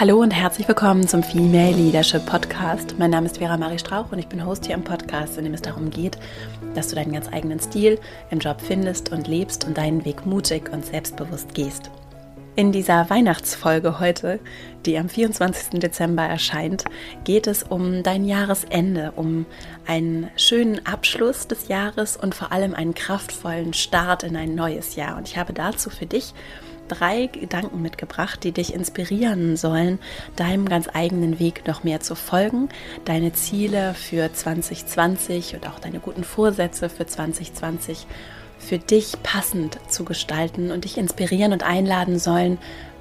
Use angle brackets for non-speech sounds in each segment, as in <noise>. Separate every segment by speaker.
Speaker 1: Hallo und herzlich willkommen zum Female Leadership Podcast. Mein Name ist Vera Marie Strauch und ich bin Host hier im Podcast, in dem es darum geht, dass du deinen ganz eigenen Stil im Job findest und lebst und deinen Weg mutig und selbstbewusst gehst. In dieser Weihnachtsfolge heute, die am 24. Dezember erscheint, geht es um dein Jahresende, um einen schönen Abschluss des Jahres und vor allem einen kraftvollen Start in ein neues Jahr. Und ich habe dazu für dich drei Gedanken mitgebracht, die dich inspirieren sollen, deinem ganz eigenen Weg noch mehr zu folgen, deine Ziele für 2020 und auch deine guten Vorsätze für 2020 für dich passend zu gestalten und dich inspirieren und einladen sollen,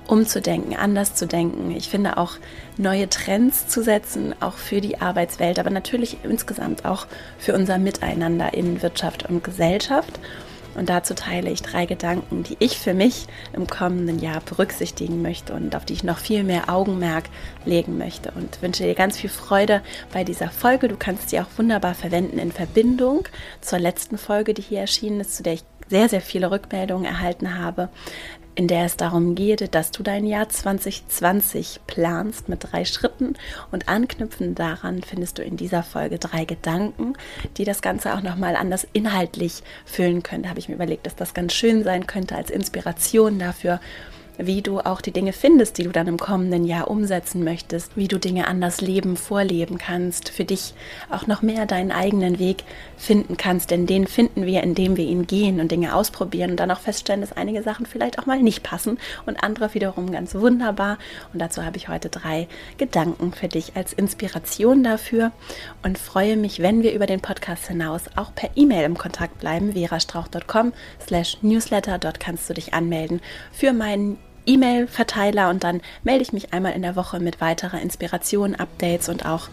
Speaker 1: umzudenken, anders zu denken. Ich finde auch neue Trends zu setzen, auch für die Arbeitswelt, aber natürlich insgesamt auch für unser Miteinander in Wirtschaft und Gesellschaft. Und dazu teile ich drei Gedanken, die ich für mich im kommenden Jahr berücksichtigen möchte und auf die ich noch viel mehr Augenmerk legen möchte. Und wünsche dir ganz viel Freude bei dieser Folge. Du kannst sie auch wunderbar verwenden in Verbindung zur letzten Folge, die hier erschienen ist, zu der ich sehr, sehr viele Rückmeldungen erhalten habe in der es darum geht, dass du dein Jahr 2020 planst mit drei Schritten und anknüpfend daran findest du in dieser Folge drei Gedanken, die das Ganze auch nochmal anders inhaltlich füllen können. Da habe ich mir überlegt, dass das ganz schön sein könnte als Inspiration dafür, wie du auch die Dinge findest, die du dann im kommenden Jahr umsetzen möchtest, wie du Dinge anders leben, vorleben kannst, für dich auch noch mehr deinen eigenen Weg finden kannst, denn den finden wir, indem wir ihn gehen und Dinge ausprobieren und dann auch feststellen, dass einige Sachen vielleicht auch mal nicht passen und andere wiederum ganz wunderbar. Und dazu habe ich heute drei Gedanken für dich als Inspiration dafür und freue mich, wenn wir über den Podcast hinaus auch per E-Mail im Kontakt bleiben, verastrauch.com slash newsletter. Dort kannst du dich anmelden für meinen E-Mail-Verteiler und dann melde ich mich einmal in der Woche mit weiterer Inspiration, Updates und auch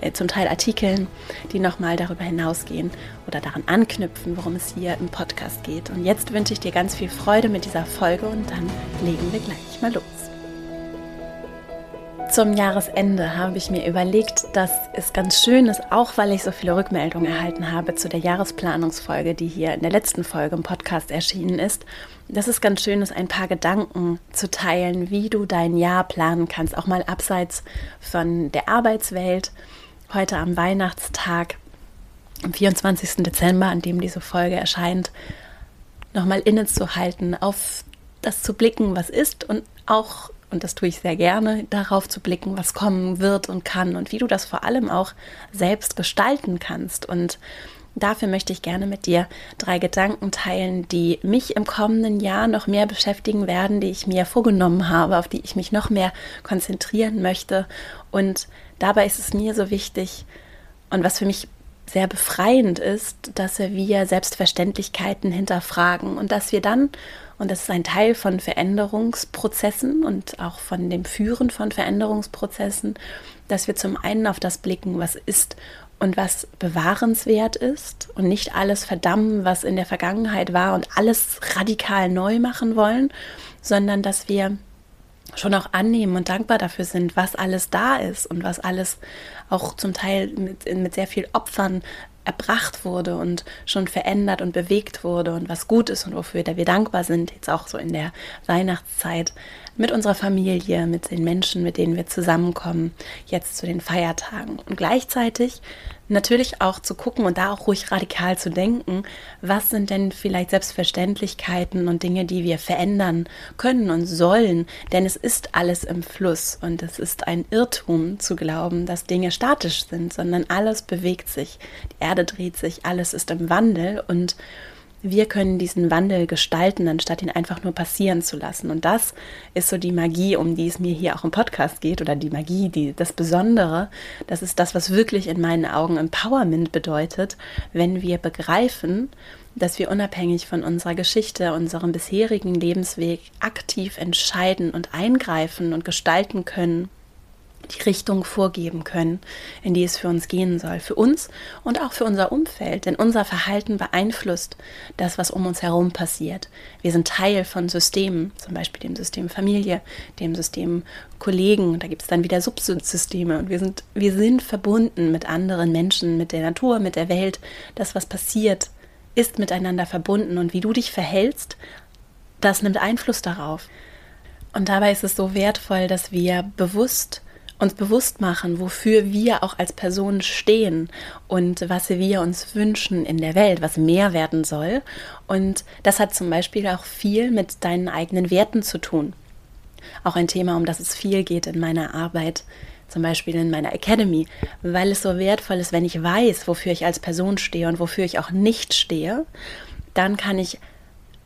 Speaker 1: äh, zum Teil Artikeln, die nochmal darüber hinausgehen oder daran anknüpfen, worum es hier im Podcast geht. Und jetzt wünsche ich dir ganz viel Freude mit dieser Folge und dann legen wir gleich mal los. Zum Jahresende habe ich mir überlegt, dass es ganz schön ist, auch weil ich so viele Rückmeldungen erhalten habe zu der Jahresplanungsfolge, die hier in der letzten Folge im Podcast erschienen ist, dass es ganz schön ist, ein paar Gedanken zu teilen, wie du dein Jahr planen kannst, auch mal abseits von der Arbeitswelt. Heute am Weihnachtstag, am 24. Dezember, an dem diese Folge erscheint, nochmal innezuhalten, auf das zu blicken, was ist und auch und das tue ich sehr gerne, darauf zu blicken, was kommen wird und kann und wie du das vor allem auch selbst gestalten kannst. Und dafür möchte ich gerne mit dir drei Gedanken teilen, die mich im kommenden Jahr noch mehr beschäftigen werden, die ich mir vorgenommen habe, auf die ich mich noch mehr konzentrieren möchte. Und dabei ist es mir so wichtig und was für mich sehr befreiend ist, dass wir Selbstverständlichkeiten hinterfragen und dass wir dann und das ist ein Teil von Veränderungsprozessen und auch von dem Führen von Veränderungsprozessen, dass wir zum einen auf das blicken, was ist und was bewahrenswert ist und nicht alles verdammen, was in der Vergangenheit war und alles radikal neu machen wollen, sondern dass wir schon auch annehmen und dankbar dafür sind, was alles da ist und was alles auch zum Teil mit, mit sehr viel Opfern erbracht wurde und schon verändert und bewegt wurde und was gut ist und wofür wir dankbar sind, jetzt auch so in der Weihnachtszeit mit unserer Familie, mit den Menschen, mit denen wir zusammenkommen, jetzt zu den Feiertagen. Und gleichzeitig natürlich auch zu gucken und da auch ruhig radikal zu denken, was sind denn vielleicht Selbstverständlichkeiten und Dinge, die wir verändern können und sollen, denn es ist alles im Fluss und es ist ein Irrtum zu glauben, dass Dinge statisch sind, sondern alles bewegt sich, die Erde dreht sich, alles ist im Wandel und wir können diesen Wandel gestalten, anstatt ihn einfach nur passieren zu lassen. Und das ist so die Magie, um die es mir hier auch im Podcast geht, oder die Magie, die, das Besondere. Das ist das, was wirklich in meinen Augen Empowerment bedeutet, wenn wir begreifen, dass wir unabhängig von unserer Geschichte, unserem bisherigen Lebensweg aktiv entscheiden und eingreifen und gestalten können die Richtung vorgeben können, in die es für uns gehen soll, für uns und auch für unser Umfeld, denn unser Verhalten beeinflusst das, was um uns herum passiert. Wir sind Teil von Systemen, zum Beispiel dem System Familie, dem System Kollegen, da gibt es dann wieder Subsysteme und wir sind, wir sind verbunden mit anderen Menschen, mit der Natur, mit der Welt. Das, was passiert, ist miteinander verbunden und wie du dich verhältst, das nimmt Einfluss darauf. Und dabei ist es so wertvoll, dass wir bewusst uns bewusst machen, wofür wir auch als Personen stehen und was wir uns wünschen in der Welt, was mehr werden soll. Und das hat zum Beispiel auch viel mit deinen eigenen Werten zu tun. Auch ein Thema, um das es viel geht in meiner Arbeit, zum Beispiel in meiner Academy, weil es so wertvoll ist, wenn ich weiß, wofür ich als Person stehe und wofür ich auch nicht stehe, dann kann ich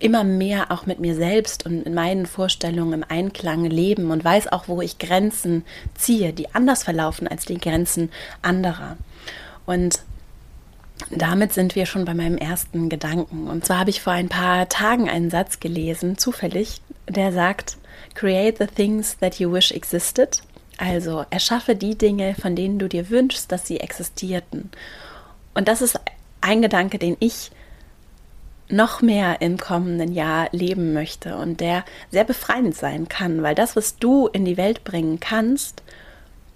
Speaker 1: immer mehr auch mit mir selbst und in meinen Vorstellungen im Einklang leben und weiß auch, wo ich Grenzen ziehe, die anders verlaufen als die Grenzen anderer. Und damit sind wir schon bei meinem ersten Gedanken. Und zwar habe ich vor ein paar Tagen einen Satz gelesen, zufällig, der sagt, Create the things that you wish existed. Also erschaffe die Dinge, von denen du dir wünschst, dass sie existierten. Und das ist ein Gedanke, den ich noch mehr im kommenden Jahr leben möchte und der sehr befreiend sein kann, weil das, was du in die Welt bringen kannst,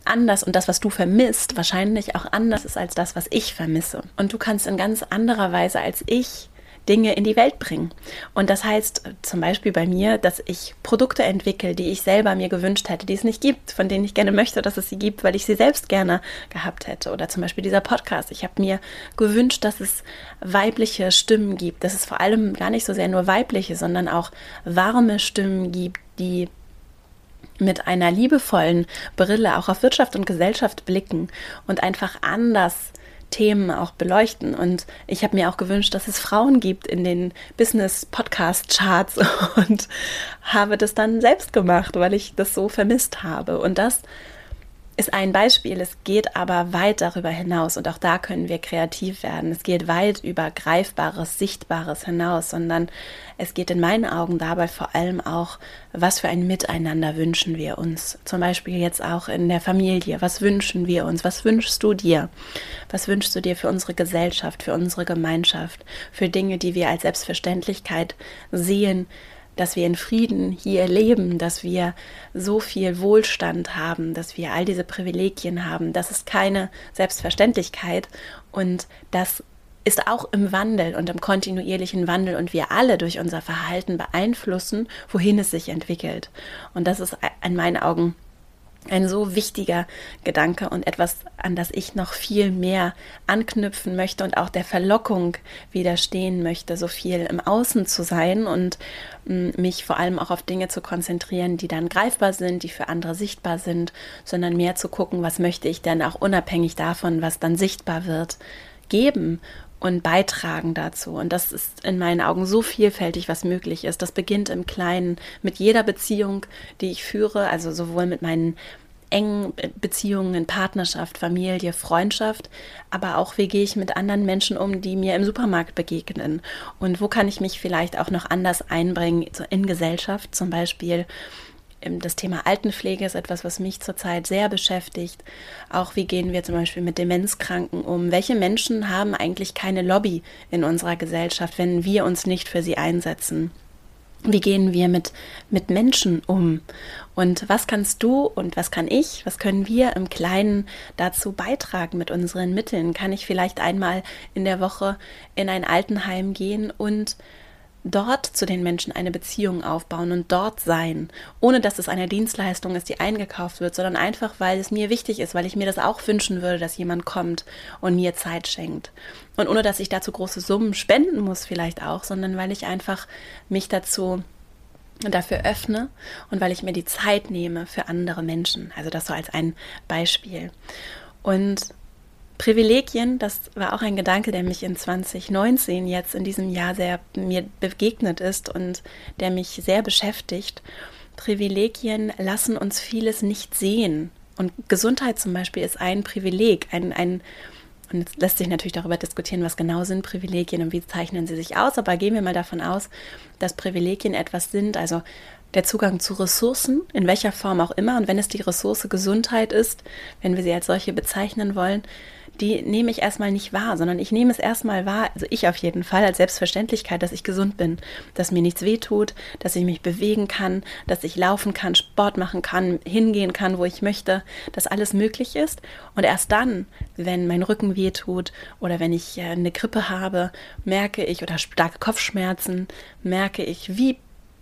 Speaker 1: anders und das, was du vermisst, wahrscheinlich auch anders ist als das, was ich vermisse. Und du kannst in ganz anderer Weise als ich Dinge in die Welt bringen. Und das heißt zum Beispiel bei mir, dass ich Produkte entwickle, die ich selber mir gewünscht hätte, die es nicht gibt, von denen ich gerne möchte, dass es sie gibt, weil ich sie selbst gerne gehabt hätte. Oder zum Beispiel dieser Podcast. Ich habe mir gewünscht, dass es weibliche Stimmen gibt, dass es vor allem gar nicht so sehr nur weibliche, sondern auch warme Stimmen gibt, die mit einer liebevollen Brille auch auf Wirtschaft und Gesellschaft blicken und einfach anders Themen auch beleuchten. Und ich habe mir auch gewünscht, dass es Frauen gibt in den Business-Podcast-Charts <laughs> und habe das dann selbst gemacht, weil ich das so vermisst habe. Und das ist ein Beispiel. Es geht aber weit darüber hinaus und auch da können wir kreativ werden. Es geht weit über Greifbares, Sichtbares hinaus, sondern es geht in meinen Augen dabei vor allem auch, was für ein Miteinander wünschen wir uns. Zum Beispiel jetzt auch in der Familie. Was wünschen wir uns? Was wünschst du dir? Was wünschst du dir für unsere Gesellschaft, für unsere Gemeinschaft, für Dinge, die wir als Selbstverständlichkeit sehen? Dass wir in Frieden hier leben, dass wir so viel Wohlstand haben, dass wir all diese Privilegien haben. Das ist keine Selbstverständlichkeit und das ist auch im Wandel und im kontinuierlichen Wandel und wir alle durch unser Verhalten beeinflussen, wohin es sich entwickelt. Und das ist in meinen Augen ein so wichtiger Gedanke und etwas, an das ich noch viel mehr anknüpfen möchte und auch der Verlockung widerstehen möchte, so viel im Außen zu sein und mm, mich vor allem auch auf Dinge zu konzentrieren, die dann greifbar sind, die für andere sichtbar sind, sondern mehr zu gucken, was möchte ich denn auch unabhängig davon, was dann sichtbar wird, geben und beitragen dazu. Und das ist in meinen Augen so vielfältig, was möglich ist. Das beginnt im Kleinen mit jeder Beziehung, die ich führe, also sowohl mit meinen engen Beziehungen in Partnerschaft, Familie, Freundschaft, aber auch wie gehe ich mit anderen Menschen um, die mir im Supermarkt begegnen und wo kann ich mich vielleicht auch noch anders einbringen in Gesellschaft, zum Beispiel das Thema Altenpflege ist etwas, was mich zurzeit sehr beschäftigt. Auch wie gehen wir zum Beispiel mit Demenzkranken um? Welche Menschen haben eigentlich keine Lobby in unserer Gesellschaft, wenn wir uns nicht für sie einsetzen? Wie gehen wir mit, mit Menschen um? Und was kannst du und was kann ich, was können wir im Kleinen dazu beitragen mit unseren Mitteln? Kann ich vielleicht einmal in der Woche in ein Altenheim gehen und dort zu den Menschen eine Beziehung aufbauen und dort sein, ohne dass es eine Dienstleistung ist, die eingekauft wird, sondern einfach, weil es mir wichtig ist, weil ich mir das auch wünschen würde, dass jemand kommt und mir Zeit schenkt. Und ohne dass ich dazu große Summen spenden muss, vielleicht auch, sondern weil ich einfach mich dazu dafür öffne und weil ich mir die Zeit nehme für andere Menschen. Also das so als ein Beispiel. Und Privilegien, das war auch ein Gedanke, der mich in 2019 jetzt in diesem Jahr sehr mir begegnet ist und der mich sehr beschäftigt. Privilegien lassen uns vieles nicht sehen. Und Gesundheit zum Beispiel ist ein Privileg, ein, ein und es lässt sich natürlich darüber diskutieren, was genau sind Privilegien und wie zeichnen sie sich aus. Aber gehen wir mal davon aus, dass Privilegien etwas sind, also der Zugang zu Ressourcen, in welcher Form auch immer. Und wenn es die Ressource Gesundheit ist, wenn wir sie als solche bezeichnen wollen, die nehme ich erstmal nicht wahr, sondern ich nehme es erstmal wahr, also ich auf jeden Fall, als Selbstverständlichkeit, dass ich gesund bin, dass mir nichts wehtut, dass ich mich bewegen kann, dass ich laufen kann, Sport machen kann, hingehen kann, wo ich möchte, dass alles möglich ist. Und erst dann, wenn mein Rücken wehtut oder wenn ich äh, eine Grippe habe, merke ich oder starke Kopfschmerzen, merke ich, wie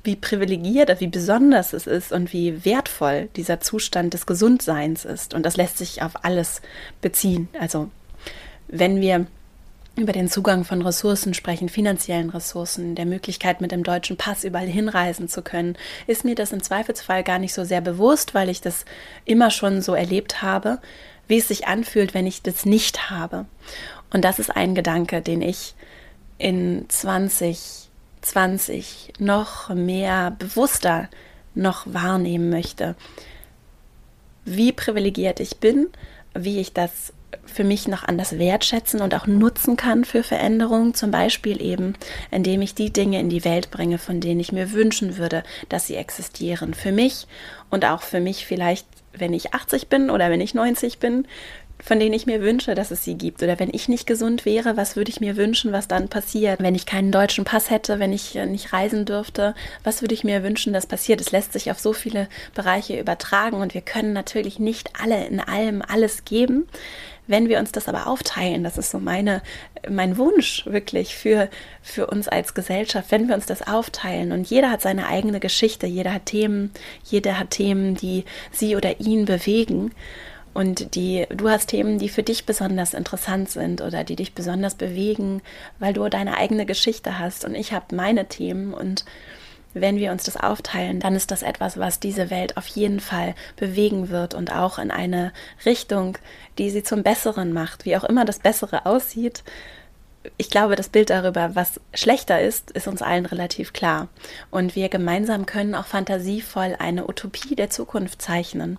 Speaker 1: wie privilegiert, wie besonders es ist und wie wertvoll dieser Zustand des Gesundseins ist. Und das lässt sich auf alles beziehen. Also wenn wir über den Zugang von Ressourcen sprechen, finanziellen Ressourcen, der Möglichkeit, mit dem deutschen Pass überall hinreisen zu können, ist mir das im Zweifelsfall gar nicht so sehr bewusst, weil ich das immer schon so erlebt habe, wie es sich anfühlt, wenn ich das nicht habe. Und das ist ein Gedanke, den ich in 2020 noch mehr bewusster noch wahrnehmen möchte. Wie privilegiert ich bin, wie ich das für mich noch anders wertschätzen und auch nutzen kann für Veränderungen, zum Beispiel eben, indem ich die Dinge in die Welt bringe, von denen ich mir wünschen würde, dass sie existieren. Für mich und auch für mich vielleicht, wenn ich 80 bin oder wenn ich 90 bin, von denen ich mir wünsche, dass es sie gibt. Oder wenn ich nicht gesund wäre, was würde ich mir wünschen, was dann passiert? Wenn ich keinen deutschen Pass hätte, wenn ich äh, nicht reisen dürfte, was würde ich mir wünschen, dass passiert? Es lässt sich auf so viele Bereiche übertragen und wir können natürlich nicht alle in allem alles geben. Wenn wir uns das aber aufteilen, das ist so meine, mein Wunsch wirklich für, für uns als Gesellschaft, wenn wir uns das aufteilen und jeder hat seine eigene Geschichte, jeder hat Themen, jeder hat Themen, die sie oder ihn bewegen und die, du hast Themen, die für dich besonders interessant sind oder die dich besonders bewegen, weil du deine eigene Geschichte hast. Und ich habe meine Themen. Und wenn wir uns das aufteilen, dann ist das etwas, was diese Welt auf jeden Fall bewegen wird und auch in eine Richtung, die sie zum Besseren macht, wie auch immer das Bessere aussieht ich glaube, das Bild darüber, was schlechter ist, ist uns allen relativ klar. Und wir gemeinsam können auch fantasievoll eine Utopie der Zukunft zeichnen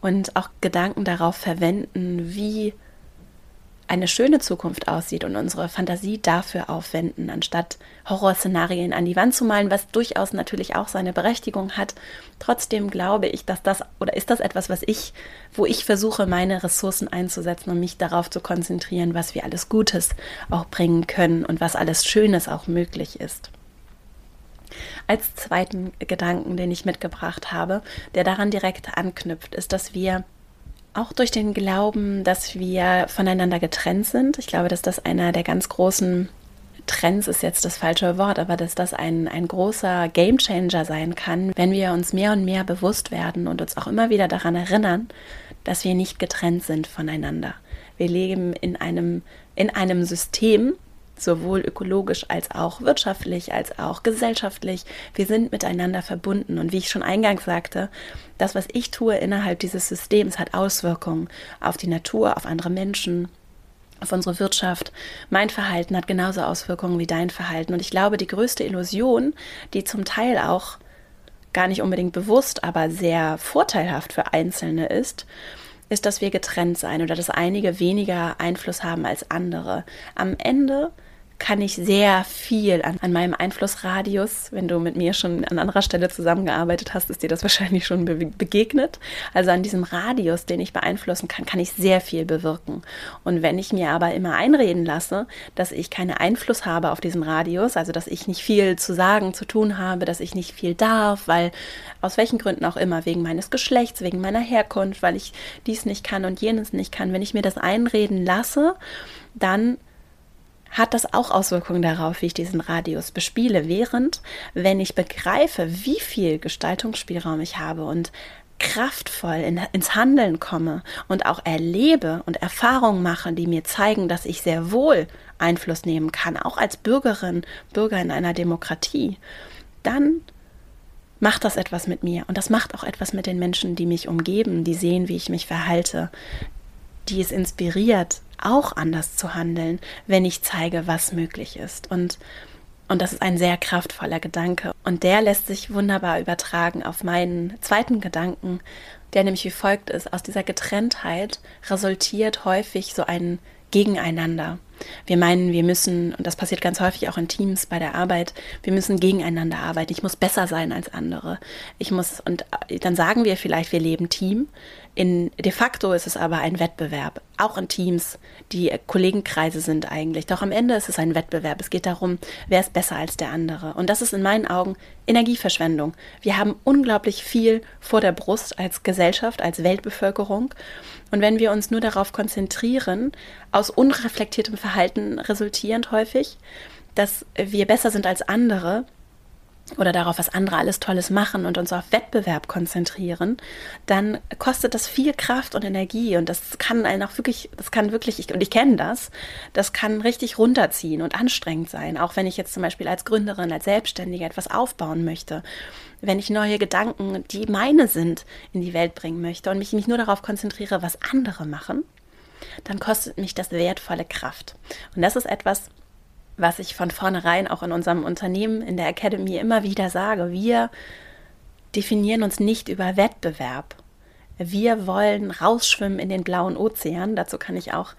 Speaker 1: und auch Gedanken darauf verwenden, wie eine schöne Zukunft aussieht und unsere Fantasie dafür aufwenden, anstatt Horrorszenarien an die Wand zu malen, was durchaus natürlich auch seine Berechtigung hat. Trotzdem glaube ich, dass das oder ist das etwas, was ich, wo ich versuche, meine Ressourcen einzusetzen und mich darauf zu konzentrieren, was wir alles Gutes auch bringen können und was alles Schönes auch möglich ist. Als zweiten Gedanken, den ich mitgebracht habe, der daran direkt anknüpft, ist, dass wir auch durch den Glauben, dass wir voneinander getrennt sind. Ich glaube, dass das einer der ganz großen Trends ist jetzt das falsche Wort, aber dass das ein, ein großer Gamechanger sein kann, wenn wir uns mehr und mehr bewusst werden und uns auch immer wieder daran erinnern, dass wir nicht getrennt sind voneinander. Wir leben in einem, in einem System, sowohl ökologisch als auch wirtschaftlich, als auch gesellschaftlich. Wir sind miteinander verbunden. Und wie ich schon eingangs sagte, das, was ich tue innerhalb dieses Systems, hat Auswirkungen auf die Natur, auf andere Menschen, auf unsere Wirtschaft. Mein Verhalten hat genauso Auswirkungen wie dein Verhalten. Und ich glaube, die größte Illusion, die zum Teil auch gar nicht unbedingt bewusst, aber sehr vorteilhaft für Einzelne ist, ist, dass wir getrennt sein oder dass einige weniger Einfluss haben als andere. Am Ende kann ich sehr viel an, an, meinem Einflussradius, wenn du mit mir schon an anderer Stelle zusammengearbeitet hast, ist dir das <laughs> wahrscheinlich schon be begegnet. Also an diesem Radius, den ich beeinflussen kann, kann ich sehr viel bewirken. Und wenn ich mir aber immer einreden lasse, dass ich keinen Einfluss habe auf diesen Radius, also dass ich nicht viel zu sagen, zu tun habe, dass ich nicht viel darf, weil aus welchen Gründen auch immer, wegen meines Geschlechts, wegen meiner Herkunft, weil ich dies nicht kann und jenes nicht kann, wenn ich mir das einreden lasse, dann hat das auch Auswirkungen darauf, wie ich diesen Radius bespiele. Während, wenn ich begreife, wie viel Gestaltungsspielraum ich habe und kraftvoll in, ins Handeln komme und auch erlebe und Erfahrungen mache, die mir zeigen, dass ich sehr wohl Einfluss nehmen kann, auch als Bürgerin, Bürger in einer Demokratie, dann macht das etwas mit mir und das macht auch etwas mit den Menschen, die mich umgeben, die sehen, wie ich mich verhalte, die es inspiriert, auch anders zu handeln, wenn ich zeige, was möglich ist. Und, und das ist ein sehr kraftvoller Gedanke. Und der lässt sich wunderbar übertragen auf meinen zweiten Gedanken, der nämlich wie folgt ist. Aus dieser Getrenntheit resultiert häufig so ein Gegeneinander. Wir meinen, wir müssen, und das passiert ganz häufig auch in Teams bei der Arbeit, wir müssen gegeneinander arbeiten. Ich muss besser sein als andere. Ich muss, und dann sagen wir vielleicht, wir leben Team. In, de facto ist es aber ein Wettbewerb, auch in Teams, die Kollegenkreise sind eigentlich. Doch am Ende ist es ein Wettbewerb. Es geht darum, wer ist besser als der andere. Und das ist in meinen Augen Energieverschwendung. Wir haben unglaublich viel vor der Brust als Gesellschaft, als Weltbevölkerung. Und wenn wir uns nur darauf konzentrieren, aus unreflektiertem Verhalten resultierend häufig, dass wir besser sind als andere, oder darauf, was andere alles Tolles machen und uns auf Wettbewerb konzentrieren, dann kostet das viel Kraft und Energie und das kann einen auch wirklich, das kann wirklich, ich, und ich kenne das, das kann richtig runterziehen und anstrengend sein, auch wenn ich jetzt zum Beispiel als Gründerin, als Selbstständige etwas aufbauen möchte, wenn ich neue Gedanken, die meine sind, in die Welt bringen möchte und mich nicht nur darauf konzentriere, was andere machen, dann kostet mich das wertvolle Kraft. Und das ist etwas, was ich von vornherein auch in unserem Unternehmen, in der Academy immer wieder sage. Wir definieren uns nicht über Wettbewerb. Wir wollen rausschwimmen in den blauen Ozean. Dazu kann ich auch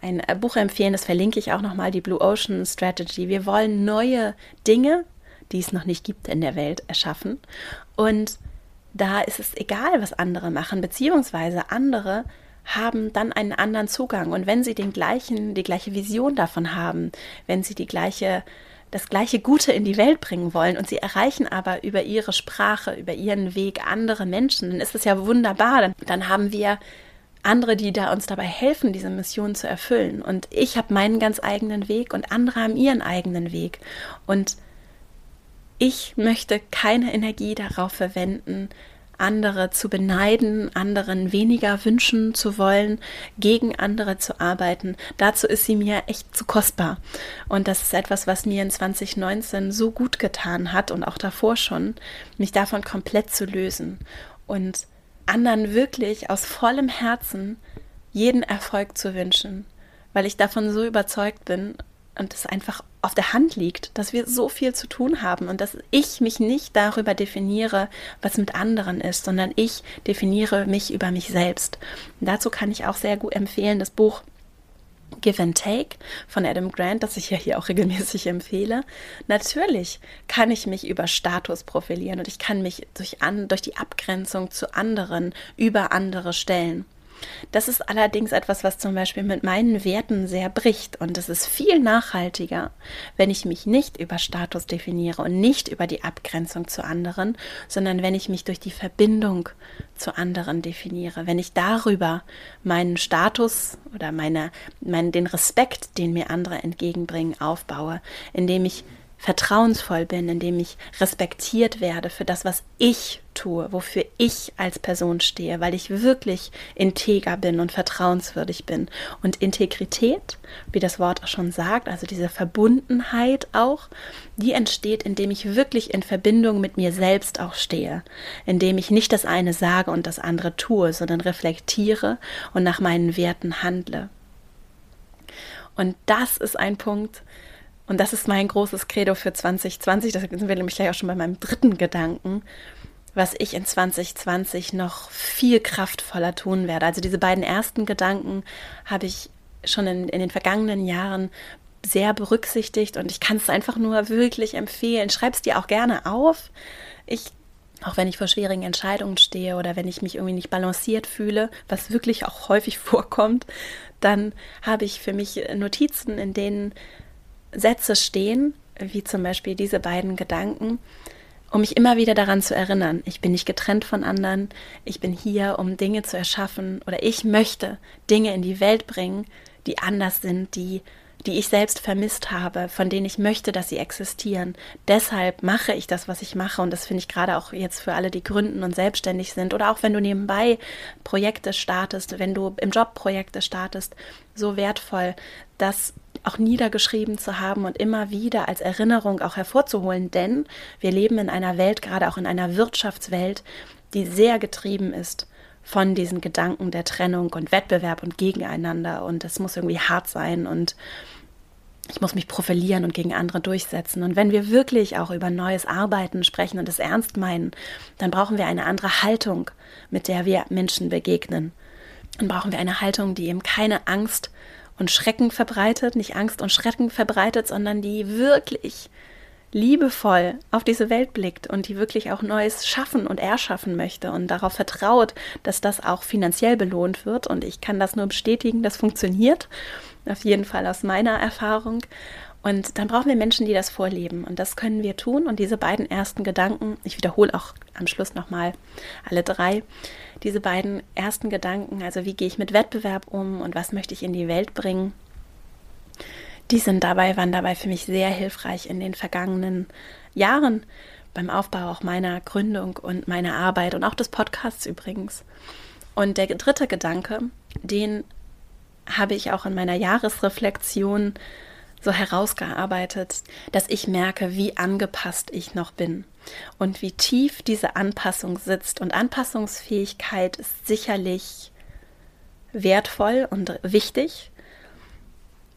Speaker 1: ein Buch empfehlen, das verlinke ich auch nochmal, die Blue Ocean Strategy. Wir wollen neue Dinge, die es noch nicht gibt in der Welt, erschaffen. Und da ist es egal, was andere machen, beziehungsweise andere haben dann einen anderen Zugang. Und wenn sie den gleichen, die gleiche Vision davon haben, wenn sie die gleiche, das gleiche Gute in die Welt bringen wollen und sie erreichen aber über ihre Sprache, über ihren Weg andere Menschen, dann ist es ja wunderbar. Dann, dann haben wir andere, die da uns dabei helfen, diese Mission zu erfüllen. Und ich habe meinen ganz eigenen Weg und andere haben ihren eigenen Weg. Und ich möchte keine Energie darauf verwenden, andere zu beneiden, anderen weniger wünschen zu wollen, gegen andere zu arbeiten. Dazu ist sie mir echt zu kostbar. Und das ist etwas, was mir in 2019 so gut getan hat und auch davor schon, mich davon komplett zu lösen und anderen wirklich aus vollem Herzen jeden Erfolg zu wünschen, weil ich davon so überzeugt bin und es einfach auf der Hand liegt, dass wir so viel zu tun haben und dass ich mich nicht darüber definiere, was mit anderen ist, sondern ich definiere mich über mich selbst. Und dazu kann ich auch sehr gut empfehlen das Buch Give and Take von Adam Grant, das ich ja hier auch regelmäßig empfehle. Natürlich kann ich mich über Status profilieren und ich kann mich durch, an, durch die Abgrenzung zu anderen über andere stellen. Das ist allerdings etwas, was zum Beispiel mit meinen Werten sehr bricht. Und es ist viel nachhaltiger, wenn ich mich nicht über Status definiere und nicht über die Abgrenzung zu anderen, sondern wenn ich mich durch die Verbindung zu anderen definiere. Wenn ich darüber meinen Status oder meine, meinen, den Respekt, den mir andere entgegenbringen, aufbaue, indem ich vertrauensvoll bin, indem ich respektiert werde für das, was ich tue, wofür ich als Person stehe, weil ich wirklich integer bin und vertrauenswürdig bin. Und Integrität, wie das Wort auch schon sagt, also diese Verbundenheit auch, die entsteht, indem ich wirklich in Verbindung mit mir selbst auch stehe, indem ich nicht das eine sage und das andere tue, sondern reflektiere und nach meinen Werten handle. Und das ist ein Punkt, und das ist mein großes Credo für 2020. Da sind wir nämlich gleich auch schon bei meinem dritten Gedanken, was ich in 2020 noch viel kraftvoller tun werde. Also diese beiden ersten Gedanken habe ich schon in, in den vergangenen Jahren sehr berücksichtigt und ich kann es einfach nur wirklich empfehlen. Schreib es dir auch gerne auf. Ich auch wenn ich vor schwierigen Entscheidungen stehe oder wenn ich mich irgendwie nicht balanciert fühle, was wirklich auch häufig <laughs> vorkommt, dann habe ich für mich Notizen, in denen Sätze stehen, wie zum Beispiel diese beiden Gedanken, um mich immer wieder daran zu erinnern, ich bin nicht getrennt von anderen, ich bin hier, um Dinge zu erschaffen oder ich möchte Dinge in die Welt bringen, die anders sind, die die ich selbst vermisst habe, von denen ich möchte, dass sie existieren. Deshalb mache ich das, was ich mache. Und das finde ich gerade auch jetzt für alle, die gründen und selbstständig sind oder auch wenn du nebenbei Projekte startest, wenn du im Job Projekte startest, so wertvoll, das auch niedergeschrieben zu haben und immer wieder als Erinnerung auch hervorzuholen. Denn wir leben in einer Welt, gerade auch in einer Wirtschaftswelt, die sehr getrieben ist von diesen Gedanken der Trennung und Wettbewerb und gegeneinander und es muss irgendwie hart sein und ich muss mich profilieren und gegen andere durchsetzen. Und wenn wir wirklich auch über neues Arbeiten sprechen und es ernst meinen, dann brauchen wir eine andere Haltung, mit der wir Menschen begegnen. Dann brauchen wir eine Haltung, die eben keine Angst und Schrecken verbreitet, nicht Angst und Schrecken verbreitet, sondern die wirklich liebevoll auf diese Welt blickt und die wirklich auch Neues schaffen und erschaffen möchte und darauf vertraut, dass das auch finanziell belohnt wird. Und ich kann das nur bestätigen, das funktioniert. Auf jeden Fall aus meiner Erfahrung. Und dann brauchen wir Menschen, die das vorleben. Und das können wir tun. Und diese beiden ersten Gedanken, ich wiederhole auch am Schluss nochmal alle drei, diese beiden ersten Gedanken, also wie gehe ich mit Wettbewerb um und was möchte ich in die Welt bringen, die sind dabei, waren dabei für mich sehr hilfreich in den vergangenen Jahren, beim Aufbau auch meiner Gründung und meiner Arbeit und auch des Podcasts übrigens. Und der dritte Gedanke, den habe ich auch in meiner Jahresreflexion so herausgearbeitet, dass ich merke, wie angepasst ich noch bin und wie tief diese Anpassung sitzt. Und Anpassungsfähigkeit ist sicherlich wertvoll und wichtig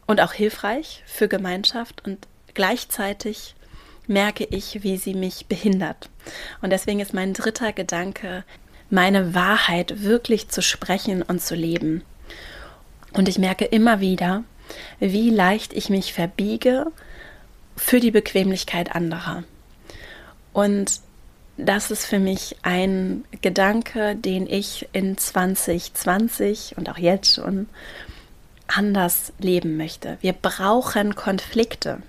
Speaker 1: und auch hilfreich für Gemeinschaft und gleichzeitig merke ich, wie sie mich behindert. Und deswegen ist mein dritter Gedanke, meine Wahrheit wirklich zu sprechen und zu leben. Und ich merke immer wieder, wie leicht ich mich verbiege für die Bequemlichkeit anderer. Und das ist für mich ein Gedanke, den ich in 2020 und auch jetzt schon anders leben möchte. Wir brauchen Konflikte.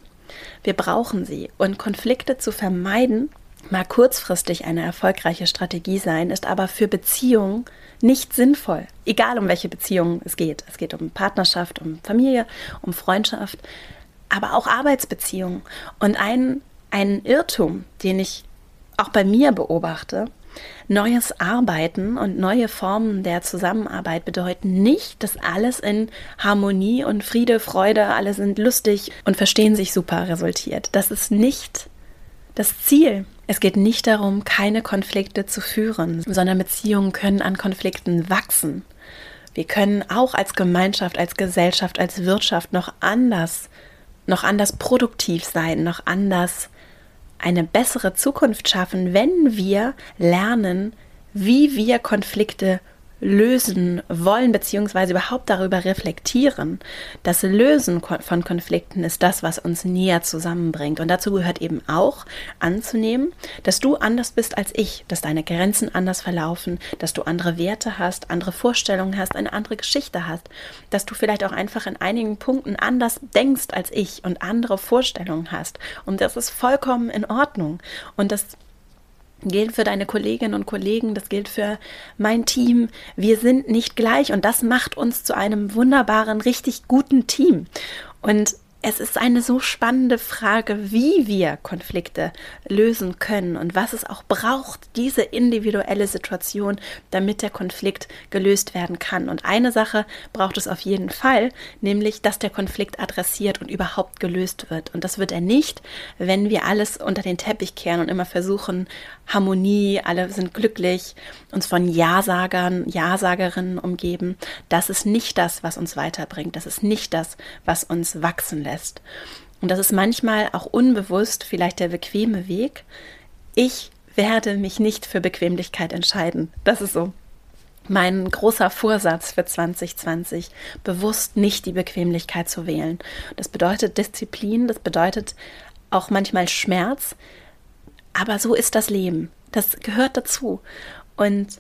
Speaker 1: Wir brauchen sie. Und Konflikte zu vermeiden, mag kurzfristig eine erfolgreiche Strategie sein, ist aber für Beziehungen nicht sinnvoll. Egal um welche Beziehung es geht. Es geht um Partnerschaft, um Familie, um Freundschaft, aber auch Arbeitsbeziehungen. Und ein, ein Irrtum, den ich auch bei mir beobachte, neues Arbeiten und neue Formen der Zusammenarbeit bedeuten nicht, dass alles in Harmonie und Friede, Freude, alle sind lustig und verstehen sich super resultiert. Das ist nicht das Ziel. Es geht nicht darum, keine Konflikte zu führen, sondern Beziehungen können an Konflikten wachsen. Wir können auch als Gemeinschaft, als Gesellschaft, als Wirtschaft noch anders, noch anders produktiv sein, noch anders eine bessere Zukunft schaffen, wenn wir lernen, wie wir Konflikte lösen wollen, beziehungsweise überhaupt darüber reflektieren. Das Lösen von Konflikten ist das, was uns näher zusammenbringt. Und dazu gehört eben auch anzunehmen, dass du anders bist als ich, dass deine Grenzen anders verlaufen, dass du andere Werte hast, andere Vorstellungen hast, eine andere Geschichte hast, dass du vielleicht auch einfach in einigen Punkten anders denkst als ich und andere Vorstellungen hast. Und das ist vollkommen in Ordnung. Und das gilt für deine Kolleginnen und Kollegen, das gilt für mein Team. Wir sind nicht gleich und das macht uns zu einem wunderbaren, richtig guten Team. Und es ist eine so spannende Frage, wie wir Konflikte lösen können und was es auch braucht, diese individuelle Situation, damit der Konflikt gelöst werden kann. Und eine Sache braucht es auf jeden Fall, nämlich, dass der Konflikt adressiert und überhaupt gelöst wird. Und das wird er nicht, wenn wir alles unter den Teppich kehren und immer versuchen, Harmonie, alle sind glücklich, uns von Ja-Sagern, Ja-Sagerinnen umgeben. Das ist nicht das, was uns weiterbringt. Das ist nicht das, was uns wachsen lässt. Und das ist manchmal auch unbewusst vielleicht der bequeme Weg. Ich werde mich nicht für Bequemlichkeit entscheiden. Das ist so mein großer Vorsatz für 2020, bewusst nicht die Bequemlichkeit zu wählen. Das bedeutet Disziplin, das bedeutet auch manchmal Schmerz, aber so ist das Leben. Das gehört dazu. Und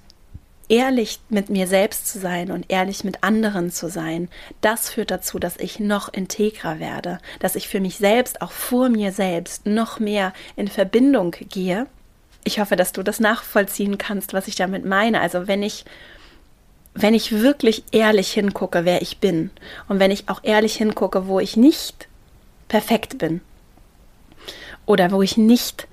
Speaker 1: ehrlich mit mir selbst zu sein und ehrlich mit anderen zu sein, das führt dazu, dass ich noch integrer werde, dass ich für mich selbst, auch vor mir selbst, noch mehr in Verbindung gehe. Ich hoffe, dass du das nachvollziehen kannst, was ich damit meine. Also wenn ich wenn ich wirklich ehrlich hingucke, wer ich bin und wenn ich auch ehrlich hingucke, wo ich nicht perfekt bin oder wo ich nicht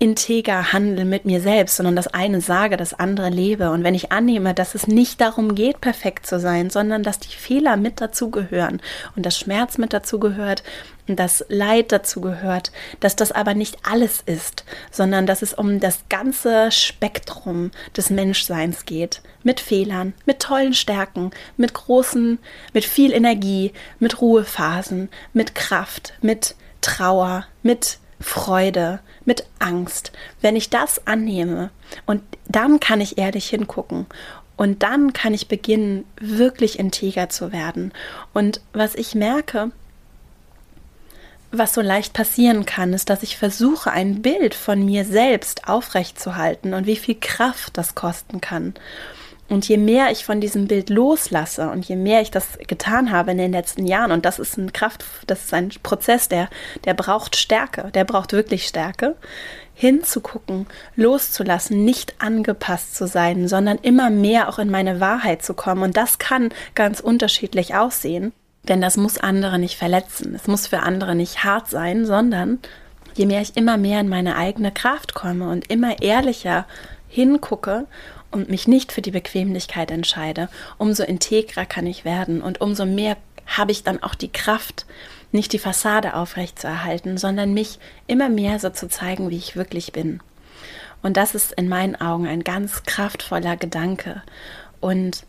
Speaker 1: integer handle mit mir selbst, sondern das eine sage, das andere lebe. Und wenn ich annehme, dass es nicht darum geht, perfekt zu sein, sondern dass die Fehler mit dazugehören und das Schmerz mit dazugehört und das Leid dazugehört, dass das aber nicht alles ist, sondern dass es um das ganze Spektrum des Menschseins geht. Mit Fehlern, mit tollen Stärken, mit großen, mit viel Energie, mit Ruhephasen, mit Kraft, mit Trauer, mit Freude, mit Angst. Wenn ich das annehme und dann kann ich ehrlich hingucken und dann kann ich beginnen, wirklich integer zu werden. Und was ich merke, was so leicht passieren kann, ist, dass ich versuche, ein Bild von mir selbst aufrechtzuhalten und wie viel Kraft das kosten kann. Und je mehr ich von diesem Bild loslasse und je mehr ich das getan habe in den letzten Jahren, und das ist ein Kraft, das ist ein Prozess, der, der braucht Stärke, der braucht wirklich Stärke, hinzugucken, loszulassen, nicht angepasst zu sein, sondern immer mehr auch in meine Wahrheit zu kommen. Und das kann ganz unterschiedlich aussehen, denn das muss andere nicht verletzen. Es muss für andere nicht hart sein, sondern je mehr ich immer mehr in meine eigene Kraft komme und immer ehrlicher hingucke und mich nicht für die Bequemlichkeit entscheide, umso integrer kann ich werden und umso mehr habe ich dann auch die Kraft, nicht die Fassade aufrechtzuerhalten, sondern mich immer mehr so zu zeigen, wie ich wirklich bin. Und das ist in meinen Augen ein ganz kraftvoller Gedanke. Und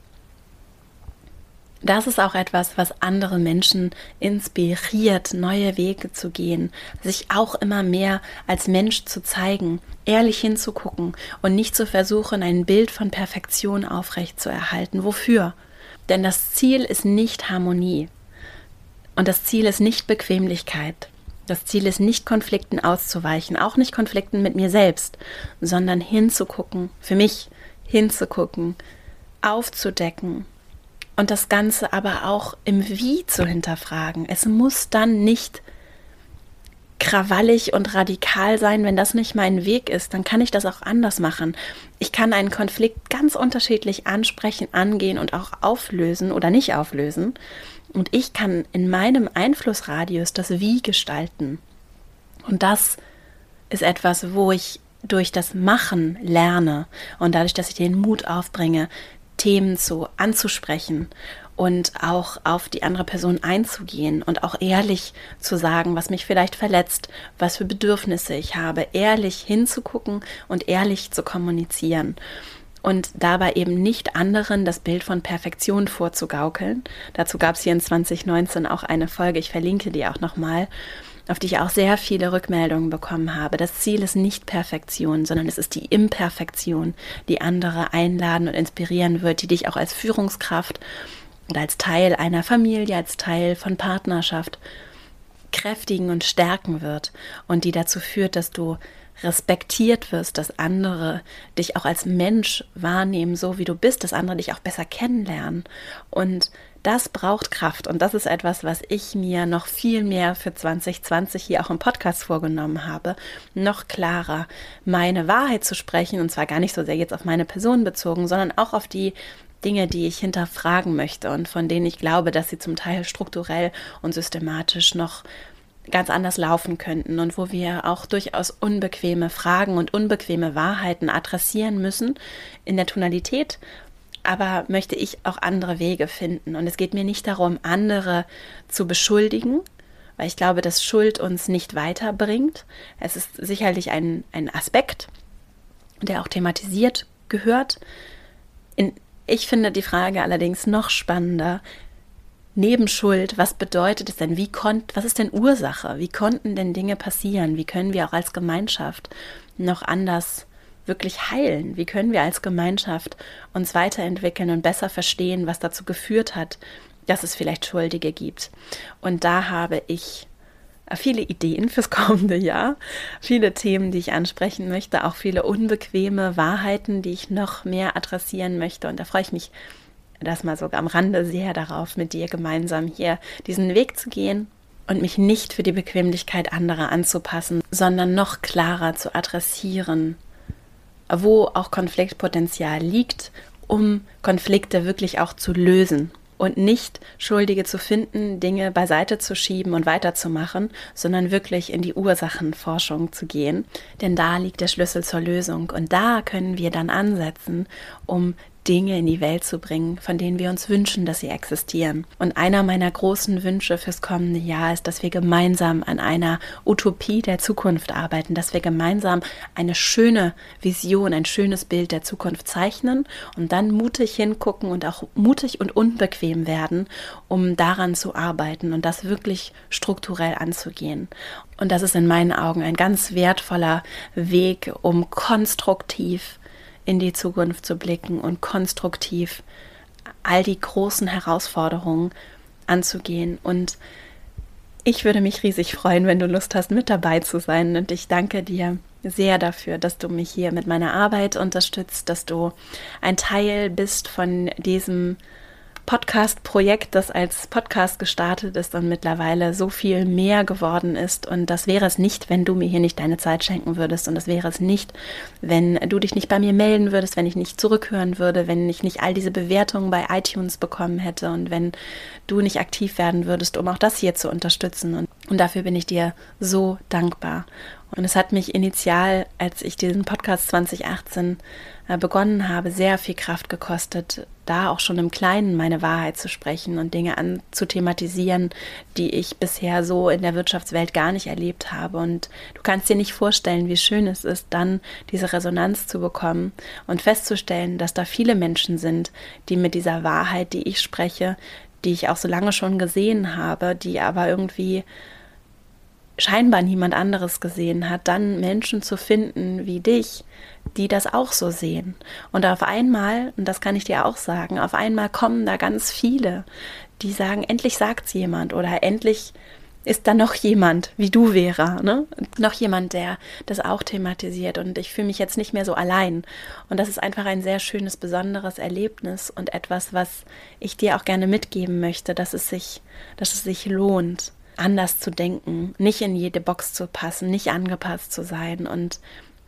Speaker 1: das ist auch etwas, was andere Menschen inspiriert, neue Wege zu gehen, sich auch immer mehr als Mensch zu zeigen, ehrlich hinzugucken und nicht zu versuchen, ein Bild von Perfektion aufrechtzuerhalten. Wofür? Denn das Ziel ist nicht Harmonie. Und das Ziel ist nicht Bequemlichkeit. Das Ziel ist nicht Konflikten auszuweichen, auch nicht Konflikten mit mir selbst, sondern hinzugucken, für mich hinzugucken, aufzudecken, und das Ganze aber auch im Wie zu hinterfragen. Es muss dann nicht krawallig und radikal sein, wenn das nicht mein Weg ist, dann kann ich das auch anders machen. Ich kann einen Konflikt ganz unterschiedlich ansprechen, angehen und auch auflösen oder nicht auflösen. Und ich kann in meinem Einflussradius das Wie gestalten. Und das ist etwas, wo ich durch das Machen lerne und dadurch, dass ich den Mut aufbringe, Themen zu anzusprechen und auch auf die andere Person einzugehen und auch ehrlich zu sagen, was mich vielleicht verletzt, was für Bedürfnisse ich habe, ehrlich hinzugucken und ehrlich zu kommunizieren und dabei eben nicht anderen das Bild von Perfektion vorzugaukeln. Dazu gab es hier in 2019 auch eine Folge, ich verlinke die auch nochmal auf die ich auch sehr viele Rückmeldungen bekommen habe. Das Ziel ist nicht Perfektion, sondern es ist die Imperfektion, die andere einladen und inspirieren wird, die dich auch als Führungskraft oder als Teil einer Familie, als Teil von Partnerschaft kräftigen und stärken wird und die dazu führt, dass du respektiert wirst, dass andere dich auch als Mensch wahrnehmen, so wie du bist, dass andere dich auch besser kennenlernen und das braucht Kraft. Und das ist etwas, was ich mir noch viel mehr für 2020 hier auch im Podcast vorgenommen habe, noch klarer meine Wahrheit zu sprechen. Und zwar gar nicht so sehr jetzt auf meine Person bezogen, sondern auch auf die Dinge, die ich hinterfragen möchte und von denen ich glaube, dass sie zum Teil strukturell und systematisch noch ganz anders laufen könnten und wo wir auch durchaus unbequeme Fragen und unbequeme Wahrheiten adressieren müssen in der Tonalität aber möchte ich auch andere Wege finden. Und es geht mir nicht darum, andere zu beschuldigen, weil ich glaube, dass Schuld uns nicht weiterbringt. Es ist sicherlich ein, ein Aspekt, der auch thematisiert gehört. In, ich finde die Frage allerdings noch spannender. Neben Schuld, was bedeutet es denn? Wie konnt, was ist denn Ursache? Wie konnten denn Dinge passieren? Wie können wir auch als Gemeinschaft noch anders wirklich heilen? Wie können wir als Gemeinschaft uns weiterentwickeln und besser verstehen, was dazu geführt hat, dass es vielleicht Schuldige gibt? Und da habe ich viele Ideen fürs kommende Jahr, viele Themen, die ich ansprechen möchte, auch viele unbequeme Wahrheiten, die ich noch mehr adressieren möchte. Und da freue ich mich das mal sogar am Rande sehr darauf, mit dir gemeinsam hier diesen Weg zu gehen und mich nicht für die Bequemlichkeit anderer anzupassen, sondern noch klarer zu adressieren, wo auch Konfliktpotenzial liegt, um Konflikte wirklich auch zu lösen und nicht Schuldige zu finden, Dinge beiseite zu schieben und weiterzumachen, sondern wirklich in die Ursachenforschung zu gehen. Denn da liegt der Schlüssel zur Lösung und da können wir dann ansetzen, um Dinge in die Welt zu bringen, von denen wir uns wünschen, dass sie existieren. Und einer meiner großen Wünsche fürs kommende Jahr ist, dass wir gemeinsam an einer Utopie der Zukunft arbeiten, dass wir gemeinsam eine schöne Vision, ein schönes Bild der Zukunft zeichnen und dann mutig hingucken und auch mutig und unbequem werden, um daran zu arbeiten und das wirklich strukturell anzugehen. Und das ist in meinen Augen ein ganz wertvoller Weg, um konstruktiv in die Zukunft zu blicken und konstruktiv all die großen Herausforderungen anzugehen. Und ich würde mich riesig freuen, wenn du Lust hast, mit dabei zu sein. Und ich danke dir sehr dafür, dass du mich hier mit meiner Arbeit unterstützt, dass du ein Teil bist von diesem Podcast-Projekt, das als Podcast gestartet ist und mittlerweile so viel mehr geworden ist. Und das wäre es nicht, wenn du mir hier nicht deine Zeit schenken würdest. Und das wäre es nicht, wenn du dich nicht bei mir melden würdest, wenn ich nicht zurückhören würde, wenn ich nicht all diese Bewertungen bei iTunes bekommen hätte und wenn du nicht aktiv werden würdest, um auch das hier zu unterstützen. Und, Und dafür bin ich dir so dankbar. Und es hat mich initial, als ich diesen Podcast 2018 äh, begonnen habe, sehr viel Kraft gekostet, da auch schon im Kleinen meine Wahrheit zu sprechen und Dinge anzuthematisieren, die ich bisher so in der Wirtschaftswelt gar nicht erlebt habe. Und du kannst dir nicht vorstellen, wie schön es ist, dann diese Resonanz zu bekommen und festzustellen, dass da viele Menschen sind, die mit dieser Wahrheit, die ich spreche, die ich auch so lange schon gesehen habe, die aber irgendwie scheinbar niemand anderes gesehen hat, dann Menschen zu finden wie dich, die das auch so sehen. Und auf einmal, und das kann ich dir auch sagen, auf einmal kommen da ganz viele, die sagen, endlich sagt's jemand oder endlich ist da noch jemand wie du wäre, ne? Noch jemand, der das auch thematisiert und ich fühle mich jetzt nicht mehr so allein. Und das ist einfach ein sehr schönes, besonderes Erlebnis und etwas, was ich dir auch gerne mitgeben möchte, dass es sich, dass es sich lohnt, anders zu denken, nicht in jede Box zu passen, nicht angepasst zu sein und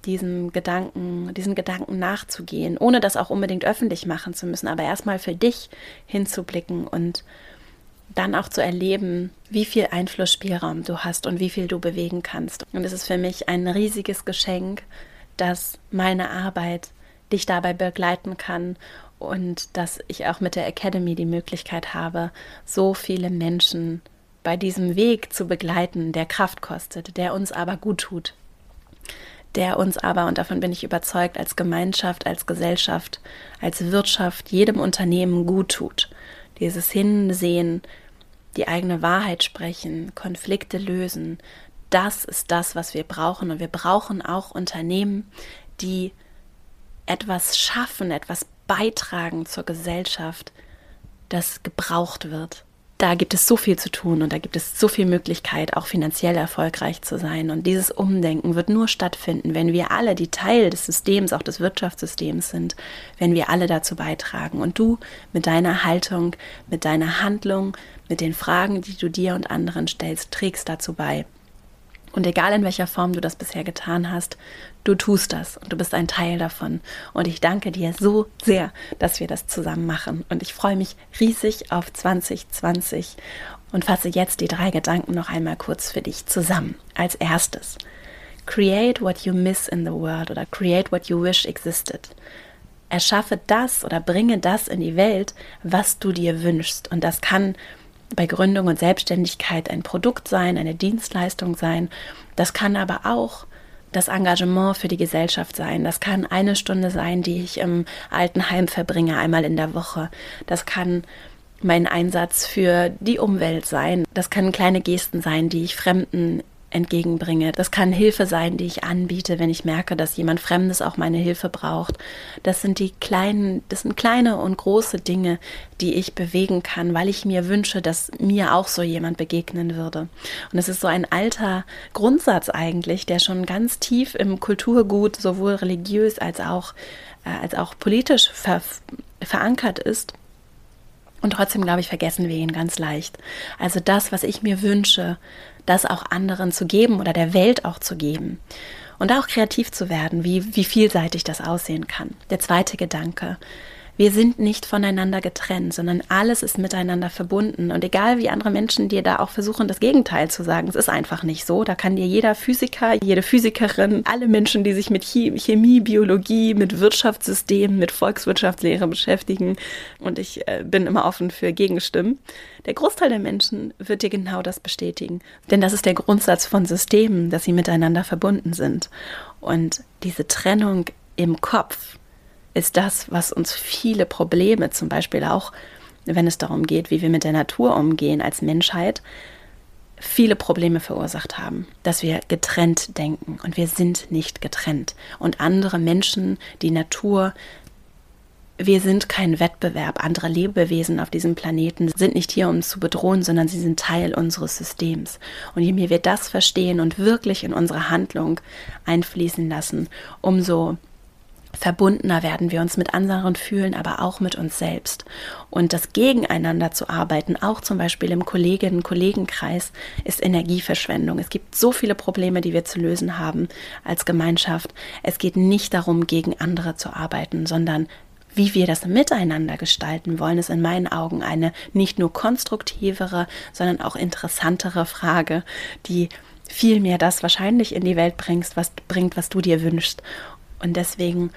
Speaker 1: diesem Gedanken, diesen Gedanken nachzugehen, ohne das auch unbedingt öffentlich machen zu müssen, aber erstmal für dich hinzublicken und dann auch zu erleben, wie viel Einflussspielraum du hast und wie viel du bewegen kannst. Und es ist für mich ein riesiges Geschenk, dass meine Arbeit dich dabei begleiten kann und dass ich auch mit der Academy die Möglichkeit habe, so viele Menschen bei diesem Weg zu begleiten, der Kraft kostet, der uns aber gut tut, der uns aber, und davon bin ich überzeugt, als Gemeinschaft, als Gesellschaft, als Wirtschaft, jedem Unternehmen gut tut. Dieses Hinsehen, die eigene Wahrheit sprechen, Konflikte lösen, das ist das, was wir brauchen. Und wir brauchen auch Unternehmen, die etwas schaffen, etwas beitragen zur Gesellschaft, das gebraucht wird da gibt es so viel zu tun und da gibt es so viel Möglichkeit, auch finanziell erfolgreich zu sein. Und dieses Umdenken wird nur stattfinden, wenn wir alle, die Teil des Systems, auch des Wirtschaftssystems sind, wenn wir alle dazu beitragen. Und du mit deiner Haltung, mit deiner Handlung, mit den Fragen, die du dir und anderen stellst, trägst dazu bei. Und egal in welcher Form du das bisher getan hast, du tust das und du bist ein Teil davon. Und ich danke dir so sehr, dass wir das zusammen machen. Und ich freue mich riesig auf 2020 und fasse jetzt die drei Gedanken noch einmal kurz für dich zusammen. Als erstes, create what you miss in the world oder create what you wish existed. Erschaffe das oder bringe das in die Welt, was du dir wünschst. Und das kann bei Gründung und Selbstständigkeit ein Produkt sein, eine Dienstleistung sein. Das kann aber auch das Engagement für die Gesellschaft sein. Das kann eine Stunde sein, die ich im Altenheim verbringe, einmal in der Woche. Das kann mein Einsatz für die Umwelt sein. Das können kleine Gesten sein, die ich Fremden entgegenbringe. Das kann Hilfe sein, die ich anbiete, wenn ich merke, dass jemand Fremdes auch meine Hilfe braucht. Das sind die kleinen, das sind kleine und große Dinge, die ich bewegen kann, weil ich mir wünsche, dass mir auch so jemand begegnen würde. Und es ist so ein alter Grundsatz eigentlich, der schon ganz tief im Kulturgut sowohl religiös als auch, äh, als auch politisch ver verankert ist. Und trotzdem, glaube ich, vergessen wir ihn ganz leicht. Also das, was ich mir wünsche, das auch anderen zu geben oder der Welt auch zu geben. Und auch kreativ zu werden, wie, wie vielseitig das aussehen kann. Der zweite Gedanke, wir sind nicht voneinander getrennt, sondern alles ist miteinander verbunden. Und egal wie andere Menschen dir da auch versuchen, das Gegenteil zu sagen, es ist einfach nicht so. Da kann dir jeder Physiker, jede Physikerin, alle Menschen, die sich mit Chemie, Biologie, mit Wirtschaftssystemen, mit Volkswirtschaftslehre beschäftigen, und ich äh, bin immer offen für Gegenstimmen, der Großteil der Menschen wird dir genau das bestätigen. Denn das ist der Grundsatz von Systemen, dass sie miteinander verbunden sind. Und diese Trennung im Kopf, ist das, was uns viele Probleme, zum Beispiel auch, wenn es darum geht, wie wir mit der Natur umgehen als Menschheit, viele Probleme verursacht haben, dass wir getrennt denken und wir sind nicht getrennt. Und andere Menschen, die Natur, wir sind kein Wettbewerb. Andere Lebewesen auf diesem Planeten sind nicht hier, um uns zu bedrohen, sondern sie sind Teil unseres Systems. Und je mehr wir das verstehen und wirklich in unsere Handlung einfließen lassen, umso verbundener werden wir uns mit anderen fühlen, aber auch mit uns selbst. Und das Gegeneinander zu arbeiten, auch zum Beispiel im Kolleginnen-Kollegenkreis, ist Energieverschwendung. Es gibt so viele Probleme, die wir zu lösen haben als Gemeinschaft. Es geht nicht darum, gegen andere zu arbeiten, sondern wie wir das miteinander gestalten wollen, ist in meinen Augen eine nicht nur konstruktivere, sondern auch interessantere Frage, die viel mehr das wahrscheinlich in die Welt bringst, was bringt, was du dir wünschst. Und deswegen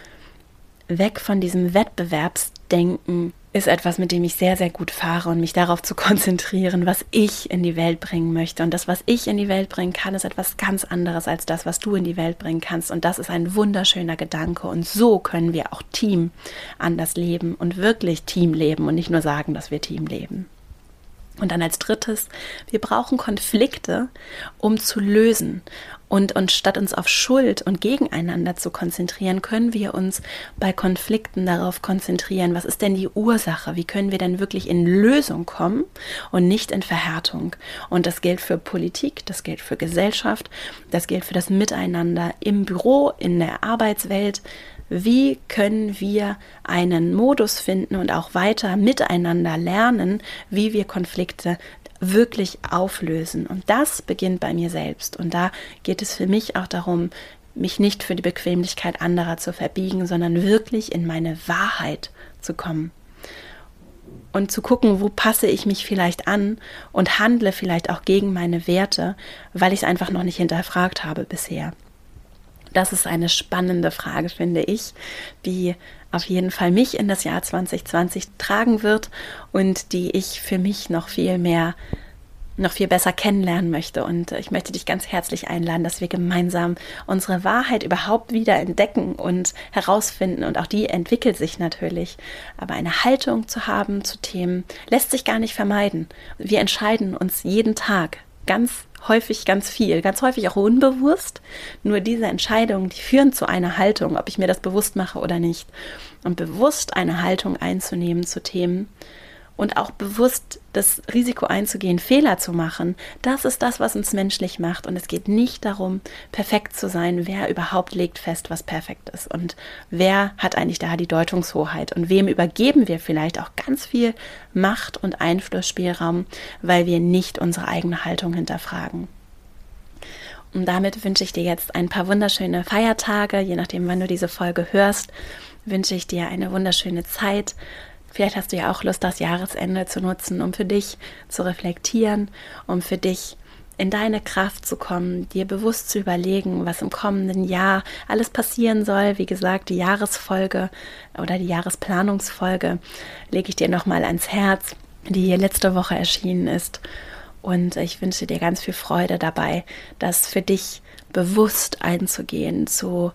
Speaker 1: weg von diesem Wettbewerbsdenken ist etwas, mit dem ich sehr, sehr gut fahre und mich darauf zu <laughs> konzentrieren, was ich in die Welt bringen möchte. Und das, was ich in die Welt bringen kann, ist etwas ganz anderes als das, was du in die Welt bringen kannst. Und das ist ein wunderschöner Gedanke. Und so können wir auch Team anders leben und wirklich Team leben und nicht nur sagen, dass wir Team leben. Und dann als drittes, wir brauchen Konflikte, um zu lösen. Und, und statt uns auf Schuld und gegeneinander zu konzentrieren, können wir uns bei Konflikten darauf konzentrieren, was ist denn die Ursache? Wie können wir denn wirklich in Lösung kommen und nicht in Verhärtung? Und das gilt für Politik, das gilt für Gesellschaft, das gilt für das Miteinander im Büro, in der Arbeitswelt, wie können wir einen Modus finden und auch weiter miteinander lernen, wie wir Konflikte wirklich auflösen. Und das beginnt bei mir selbst. Und da geht es für mich auch darum, mich nicht für die Bequemlichkeit anderer zu verbiegen, sondern wirklich in meine Wahrheit zu kommen. Und zu gucken, wo passe ich mich vielleicht an und handle vielleicht auch gegen meine Werte, weil ich es einfach noch nicht hinterfragt habe bisher. Das ist eine spannende Frage, finde ich, die auf jeden Fall mich in das Jahr 2020 tragen wird und die ich für mich noch viel mehr noch viel besser kennenlernen möchte. Und ich möchte dich ganz herzlich einladen, dass wir gemeinsam unsere Wahrheit überhaupt wieder entdecken und herausfinden. Und auch die entwickelt sich natürlich. Aber eine Haltung zu haben zu Themen lässt sich gar nicht vermeiden. Wir entscheiden uns jeden Tag ganz häufig ganz viel, ganz häufig auch unbewusst. Nur diese Entscheidungen, die führen zu einer Haltung, ob ich mir das bewusst mache oder nicht. Und bewusst eine Haltung einzunehmen zu Themen, und auch bewusst das Risiko einzugehen, Fehler zu machen, das ist das, was uns menschlich macht. Und es geht nicht darum, perfekt zu sein. Wer überhaupt legt fest, was perfekt ist? Und wer hat eigentlich da die Deutungshoheit? Und wem übergeben wir vielleicht auch ganz viel Macht und Einflussspielraum, weil wir nicht unsere eigene Haltung hinterfragen? Und damit wünsche ich dir jetzt ein paar wunderschöne Feiertage, je nachdem, wann du diese Folge hörst, wünsche ich dir eine wunderschöne Zeit Vielleicht hast du ja auch Lust, das Jahresende zu nutzen, um für dich zu reflektieren, um für dich in deine Kraft zu kommen, dir bewusst zu überlegen, was im kommenden Jahr alles passieren soll. Wie gesagt, die Jahresfolge oder die Jahresplanungsfolge lege ich dir nochmal ans Herz, die hier letzte Woche erschienen ist. Und ich wünsche dir ganz viel Freude dabei, das für dich bewusst einzugehen, zu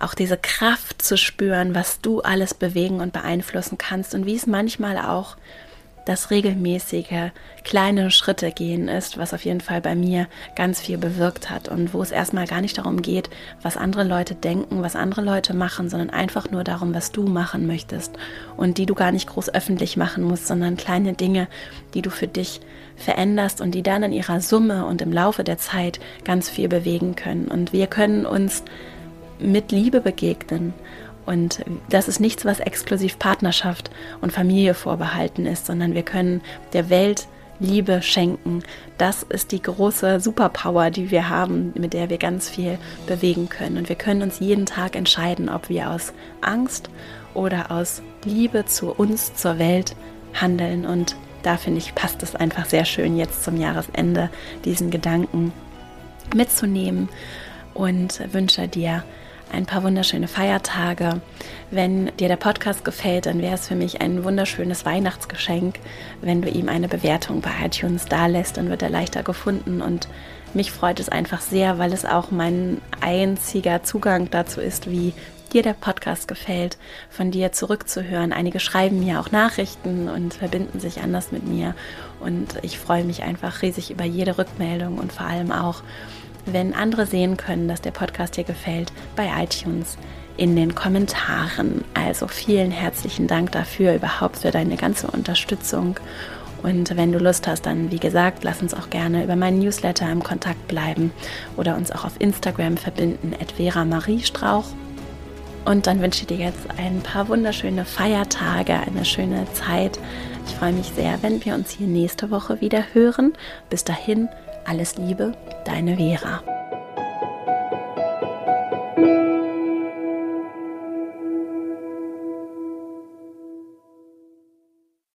Speaker 1: auch diese Kraft zu spüren, was du alles bewegen und beeinflussen kannst und wie es manchmal auch das regelmäßige kleine Schritte gehen ist, was auf jeden Fall bei mir ganz viel bewirkt hat und wo es erstmal gar nicht darum geht, was andere Leute denken, was andere Leute machen, sondern einfach nur darum, was du machen möchtest und die du gar nicht groß öffentlich machen musst, sondern kleine Dinge, die du für dich veränderst und die dann in ihrer Summe und im Laufe der Zeit ganz viel bewegen können. Und wir können uns mit Liebe begegnen. Und das ist nichts, was exklusiv Partnerschaft und Familie vorbehalten ist, sondern wir können der Welt Liebe schenken. Das ist die große Superpower, die wir haben, mit der wir ganz viel bewegen können. Und wir können uns jeden Tag entscheiden, ob wir aus Angst oder aus Liebe zu uns, zur Welt handeln. Und da finde ich, passt es einfach sehr schön, jetzt zum Jahresende diesen Gedanken mitzunehmen und wünsche dir ein paar wunderschöne Feiertage. Wenn dir der Podcast gefällt, dann wäre es für mich ein wunderschönes Weihnachtsgeschenk, wenn du ihm eine Bewertung bei iTunes da lässt, dann wird er leichter gefunden und mich freut es einfach sehr, weil es auch mein einziger Zugang dazu ist, wie dir der Podcast gefällt, von dir zurückzuhören. Einige schreiben mir auch Nachrichten und verbinden sich anders mit mir und ich freue mich einfach riesig über jede Rückmeldung und vor allem auch wenn andere sehen können, dass der Podcast dir gefällt, bei iTunes in den Kommentaren. Also vielen herzlichen Dank dafür, überhaupt für deine ganze Unterstützung. Und wenn du Lust hast, dann wie gesagt, lass uns auch gerne über meinen Newsletter im Kontakt bleiben oder uns auch auf Instagram verbinden, Vera Marie Strauch. Und dann wünsche ich dir jetzt ein paar wunderschöne Feiertage, eine schöne Zeit. Ich freue mich sehr, wenn wir uns hier nächste Woche wieder hören. Bis dahin, alles Liebe, deine Vera.